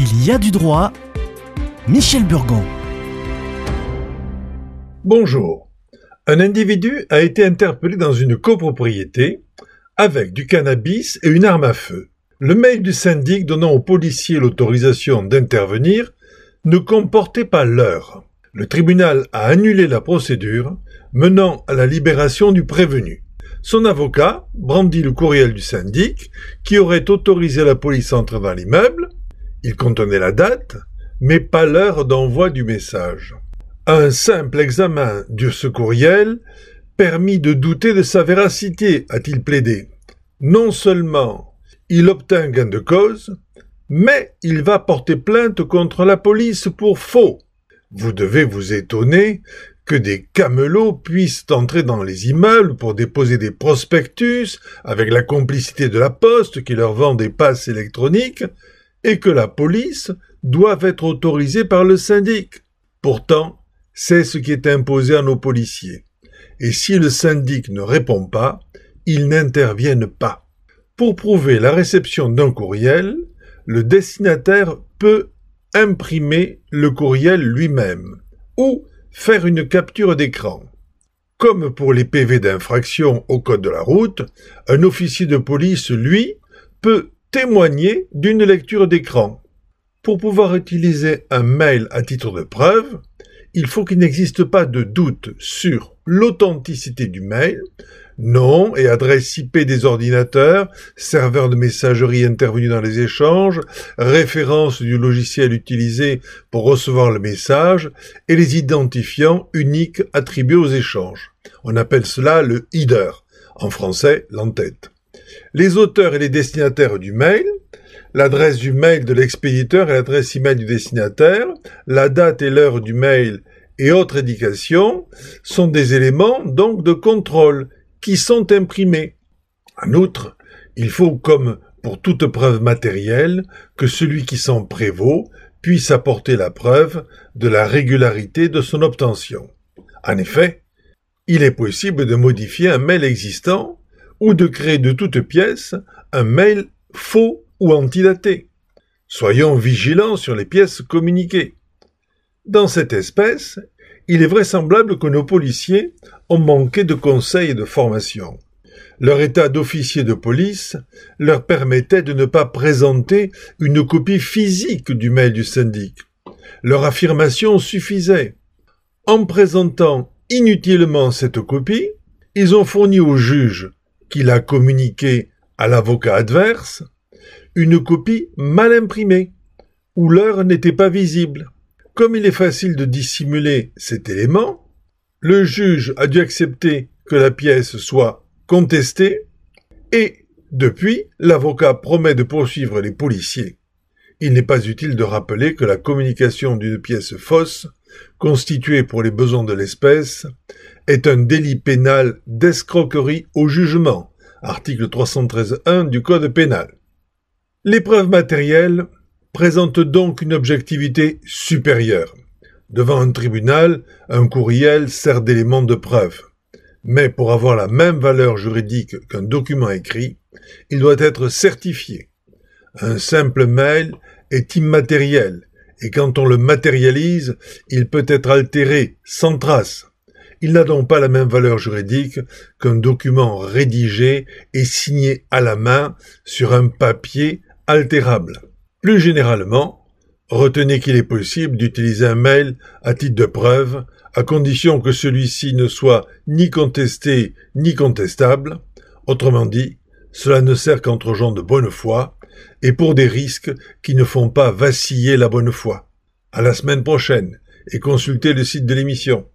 Il y a du droit. Michel Burgon. Bonjour. Un individu a été interpellé dans une copropriété avec du cannabis et une arme à feu. Le mail du syndic donnant aux policiers l'autorisation d'intervenir ne comportait pas l'heure. Le tribunal a annulé la procédure, menant à la libération du prévenu. Son avocat brandit le courriel du syndic qui aurait autorisé la police à entrer dans l'immeuble. Il contenait la date, mais pas l'heure d'envoi du message. Un simple examen de ce courriel permit de douter de sa véracité, a-t-il plaidé. Non seulement il obtint gain de cause, mais il va porter plainte contre la police pour faux. Vous devez vous étonner que des camelots puissent entrer dans les immeubles pour déposer des prospectus avec la complicité de la poste qui leur vend des passes électroniques et que la police doive être autorisée par le syndic. Pourtant, c'est ce qui est imposé à nos policiers. Et si le syndic ne répond pas, ils n'interviennent pas. Pour prouver la réception d'un courriel, le destinataire peut imprimer le courriel lui-même ou faire une capture d'écran. Comme pour les PV d'infraction au code de la route, un officier de police, lui, peut témoigner d'une lecture d'écran. Pour pouvoir utiliser un mail à titre de preuve, il faut qu'il n'existe pas de doute sur l'authenticité du mail, nom et adresse IP des ordinateurs, serveur de messagerie intervenu dans les échanges, référence du logiciel utilisé pour recevoir le message et les identifiants uniques attribués aux échanges. On appelle cela le header, en français l'entête. Les auteurs et les destinataires du mail, l'adresse du mail de l'expéditeur et l'adresse email du destinataire, la date et l'heure du mail et autres indications sont des éléments donc de contrôle qui sont imprimés. En outre, il faut, comme pour toute preuve matérielle, que celui qui s'en prévaut puisse apporter la preuve de la régularité de son obtention. En effet, il est possible de modifier un mail existant ou de créer de toutes pièces un mail faux ou antidaté. Soyons vigilants sur les pièces communiquées. Dans cette espèce, il est vraisemblable que nos policiers ont manqué de conseils et de formation. Leur état d'officier de police leur permettait de ne pas présenter une copie physique du mail du syndic. Leur affirmation suffisait. En présentant inutilement cette copie, ils ont fourni au juge, qui l'a communiqué à l'avocat adverse, une copie mal imprimée, où l'heure n'était pas visible. Comme il est facile de dissimuler cet élément, le juge a dû accepter que la pièce soit contestée et, depuis, l'avocat promet de poursuivre les policiers. Il n'est pas utile de rappeler que la communication d'une pièce fausse, constituée pour les besoins de l'espèce, est un délit pénal d'escroquerie au jugement, article 313.1 du Code pénal. Les preuves matérielles présentent donc une objectivité supérieure. Devant un tribunal, un courriel sert d'élément de preuve. Mais pour avoir la même valeur juridique qu'un document écrit, il doit être certifié. Un simple mail est immatériel, et quand on le matérialise, il peut être altéré sans trace. Il n'a donc pas la même valeur juridique qu'un document rédigé et signé à la main sur un papier altérable. Plus généralement, Retenez qu'il est possible d'utiliser un mail à titre de preuve, à condition que celui-ci ne soit ni contesté ni contestable. Autrement dit, cela ne sert qu'entre gens de bonne foi et pour des risques qui ne font pas vaciller la bonne foi. À la semaine prochaine et consultez le site de l'émission.